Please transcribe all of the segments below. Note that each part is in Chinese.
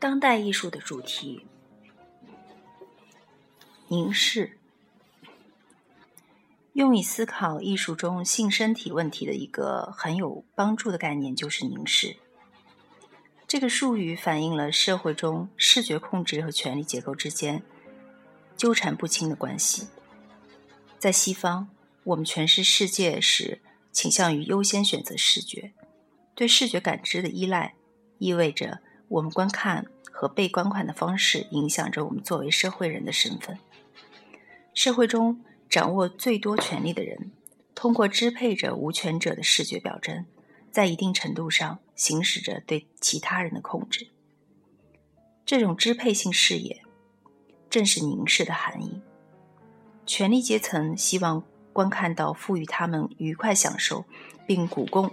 当代艺术的主题，凝视，用以思考艺术中性身体问题的一个很有帮助的概念，就是凝视。这个术语反映了社会中视觉控制和权力结构之间纠缠不清的关系。在西方，我们诠释世界时倾向于优先选择视觉，对视觉感知的依赖意味着。我们观看和被观看的方式影响着我们作为社会人的身份。社会中掌握最多权力的人，通过支配着无权者的视觉表征，在一定程度上行使着对其他人的控制。这种支配性视野，正是凝视的含义。权力阶层希望观看到赋予他们愉快享受，并巩固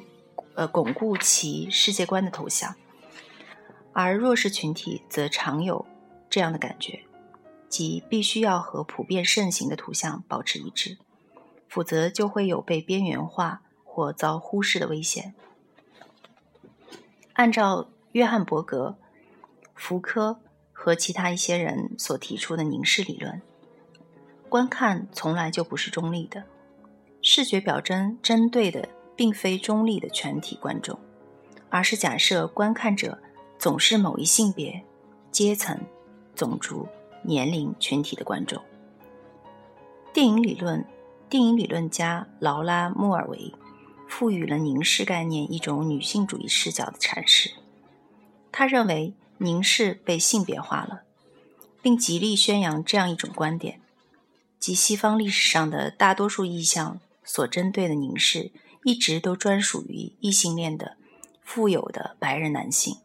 呃巩固其世界观的头像。而弱势群体则常有这样的感觉，即必须要和普遍盛行的图像保持一致，否则就会有被边缘化或遭忽视的危险。按照约翰·伯格、福柯和其他一些人所提出的凝视理论，观看从来就不是中立的，视觉表征针对的并非中立的全体观众，而是假设观看者。总是某一性别、阶层、种族、年龄群体的观众。电影理论，电影理论家劳拉·穆尔维赋予了凝视概念一种女性主义视角的阐释。他认为凝视被性别化了，并极力宣扬这样一种观点：即西方历史上的大多数意象所针对的凝视，一直都专属于异性恋的、富有的白人男性。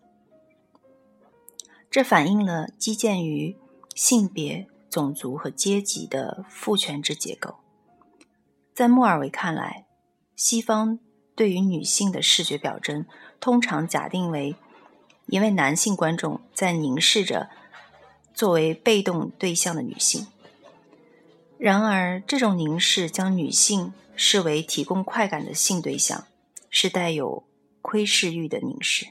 这反映了基建于性别、种族和阶级的父权制结构。在莫尔维看来，西方对于女性的视觉表征通常假定为一位男性观众在凝视着作为被动对象的女性。然而，这种凝视将女性视为提供快感的性对象，是带有窥视欲的凝视。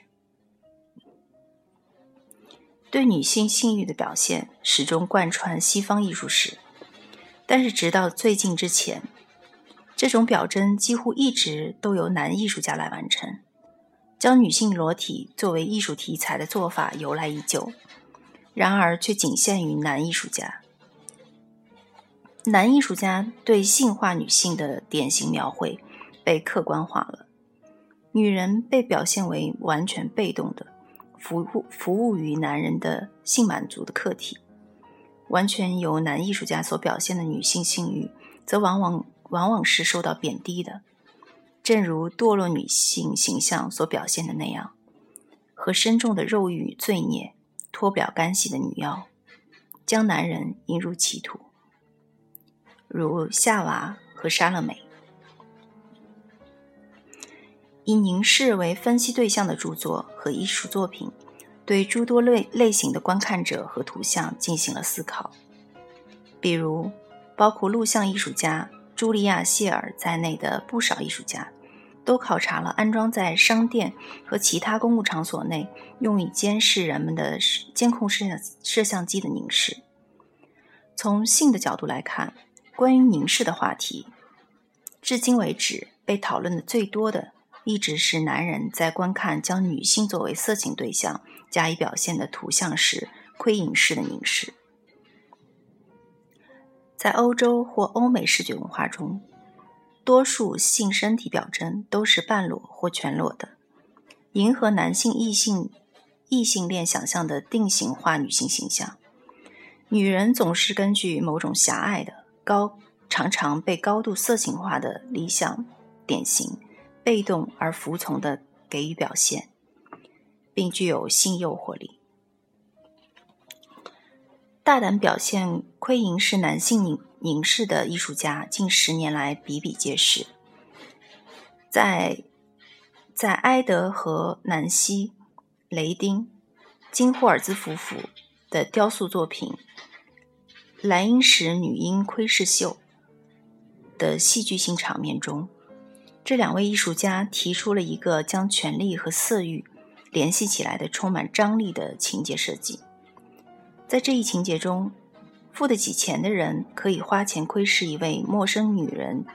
对女性性欲的表现始终贯穿西方艺术史，但是直到最近之前，这种表征几乎一直都由男艺术家来完成。将女性裸体作为艺术题材的做法由来已久，然而却仅限于男艺术家。男艺术家对性化女性的典型描绘被客观化了，女人被表现为完全被动的。服务服务于男人的性满足的客体，完全由男艺术家所表现的女性性欲，则往往往往是受到贬低的。正如堕落女性形象所表现的那样，和深重的肉欲罪孽脱不了干系的女妖，将男人引入歧途，如夏娃和莎乐美。以凝视为分析对象的著作和艺术作品，对诸多类类型的观看者和图像进行了思考。比如，包括录像艺术家茱莉亚·谢尔在内的不少艺术家，都考察了安装在商店和其他公共场所内用以监视人们的监控摄像摄像机的凝视。从性的角度来看，关于凝视的话题，至今为止被讨论的最多的。一直是男人在观看将女性作为色情对象加以表现的图像时窥影式的凝视。在欧洲或欧美视觉文化中，多数性身体表征都是半裸或全裸的，迎合男性异性异性恋想象的定型化女性形象。女人总是根据某种狭隘的、高常常被高度色情化的理想典型。被动而服从的给予表现，并具有性诱惑力。大胆表现窥淫是男性凝凝视的艺术家，近十年来比比皆是。在在埃德和南希·雷丁、金霍尔兹夫妇的雕塑作品《莱茵石女婴窥视秀》的戏剧性场面中。这两位艺术家提出了一个将权力和色欲联系起来的充满张力的情节设计。在这一情节中，付得起钱的人可以花钱窥视一位陌生女人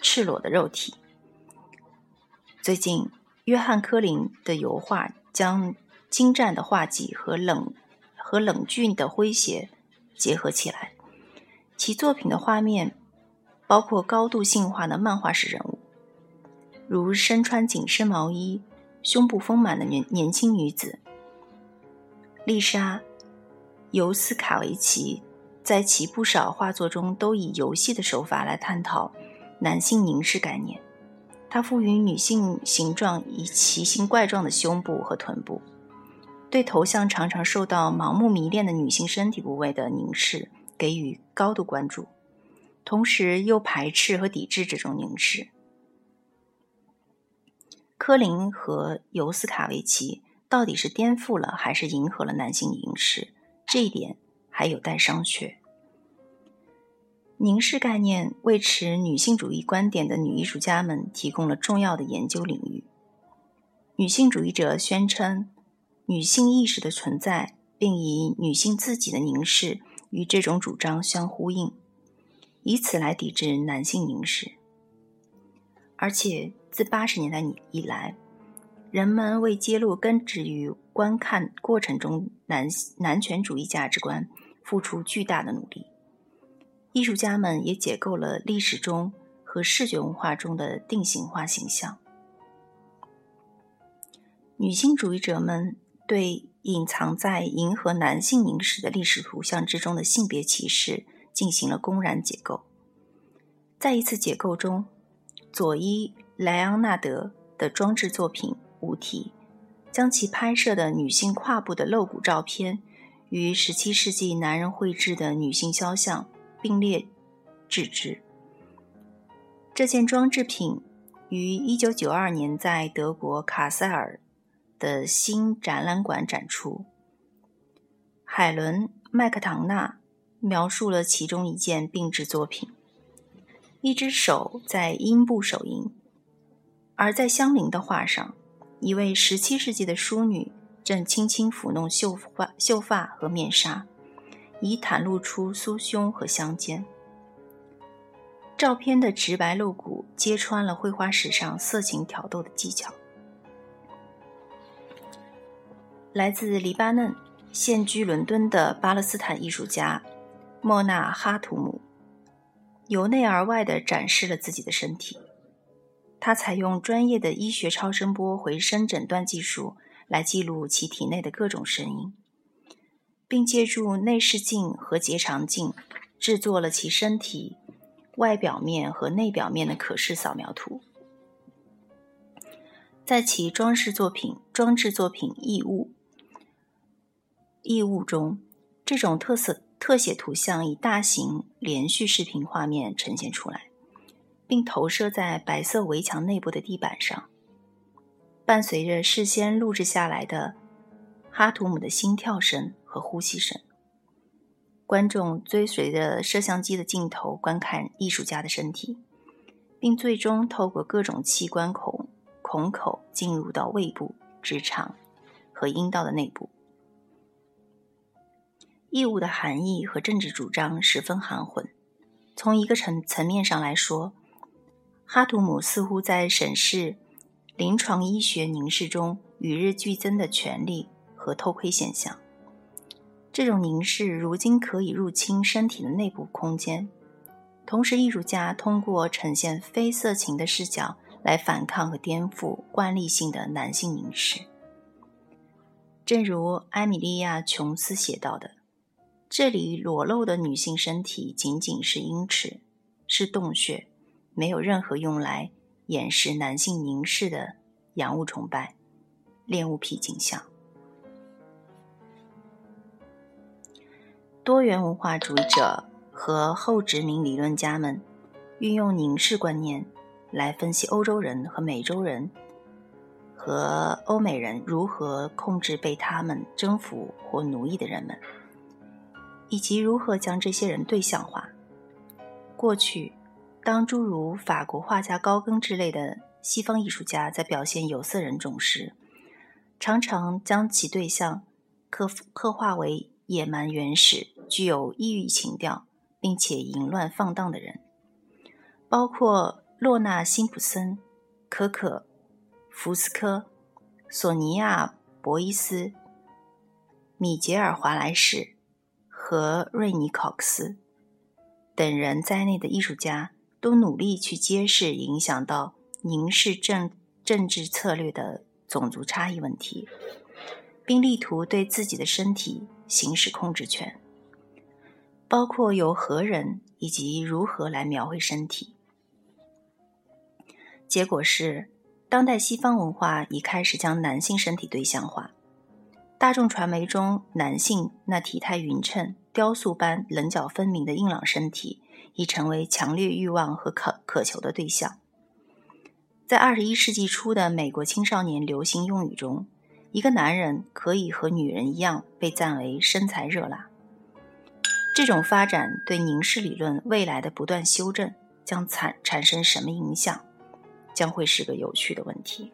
赤裸的肉体。最近，约翰·科林的油画将精湛的画技和冷和冷峻的诙谐结合起来，其作品的画面包括高度性化的漫画式人物，如身穿紧身毛衣、胸部丰满的年年轻女子丽莎。尤斯卡维奇在其不少画作中都以游戏的手法来探讨男性凝视概念。他赋予女性形状以奇形怪状的胸部和臀部，对头像常常受到盲目迷恋的女性身体部位的凝视给予高度关注，同时又排斥和抵制这种凝视。科林和尤斯卡维奇到底是颠覆了还是迎合了男性凝视？这一点还有待商榷。凝视概念为持女性主义观点的女艺术家们提供了重要的研究领域。女性主义者宣称女性意识的存在，并以女性自己的凝视与这种主张相呼应，以此来抵制男性凝视。而且自八十年代以以来，人们为揭露根植于观看过程中男男权主义价值观，付出巨大的努力。艺术家们也解构了历史中和视觉文化中的定型化形象。女性主义者们对隐藏在迎合男性凝视的历史图像之中的性别歧视进行了公然解构。在一次解构中，佐伊·莱昂纳德的装置作品《物体》。将其拍摄的女性胯部的露骨照片与17世纪男人绘制的女性肖像并列置之。这件装置品于1992年在德国卡塞尔的新展览馆展出。海伦·麦克唐纳描述了其中一件并置作品：一只手在阴部手淫，而在相邻的画上。一位十七世纪的淑女正轻轻抚弄秀发、秀发和面纱，以袒露出酥胸和香肩。照片的直白露骨揭穿了绘画史上色情挑逗的技巧。来自黎巴嫩、现居伦敦的巴勒斯坦艺术家莫纳哈图姆，由内而外地展示了自己的身体。他采用专业的医学超声波回声诊断技术来记录其体内的各种声音，并借助内视镜和结肠镜制作了其身体外表面和内表面的可视扫描图。在其装饰作品、装置作品《异物》异物中，这种特色特写图像以大型连续视频画面呈现出来。并投射在白色围墙内部的地板上，伴随着事先录制下来的哈图姆的心跳声和呼吸声。观众追随着摄像机的镜头观看艺术家的身体，并最终透过各种器官孔孔口进入到胃部、直肠和阴道的内部。义务的含义和政治主张十分含混。从一个层层面上来说，哈图姆似乎在审视临床医学凝视中与日俱增的权利和偷窥现象。这种凝视如今可以入侵身体的内部空间，同时艺术家通过呈现非色情的视角来反抗和颠覆惯例性的男性凝视。正如埃米莉亚·琼斯写到的：“这里裸露的女性身体仅仅是阴池，是洞穴。”没有任何用来掩饰男性凝视的洋物崇拜、恋物癖景象。多元文化主义者和后殖民理论家们运用凝视观念来分析欧洲人和美洲人和欧美人如何控制被他们征服或奴役的人们，以及如何将这些人对象化。过去。当诸如法国画家高更之类的西方艺术家在表现有色人种时，常常将其对象刻刻画为野蛮原始、具有异域情调，并且淫乱放荡的人，包括洛纳·辛普森、可可·福斯科、索尼娅·博伊斯、米杰尔·华莱士和瑞尼·考克斯等人在内的艺术家，都努力去揭示影响到凝视政政治策略的种族差异问题，并力图对自己的身体行使控制权，包括由何人以及如何来描绘身体。结果是，当代西方文化已开始将男性身体对象化，大众传媒中男性那体态匀称、雕塑般棱角分明的硬朗身体，已成为强烈欲望和渴渴求的对象。在二十一世纪初的美国青少年流行用语中，一个男人可以和女人一样被赞为身材热辣。这种发展对凝视理论未来的不断修正将产产生什么影响，将会是个有趣的问题。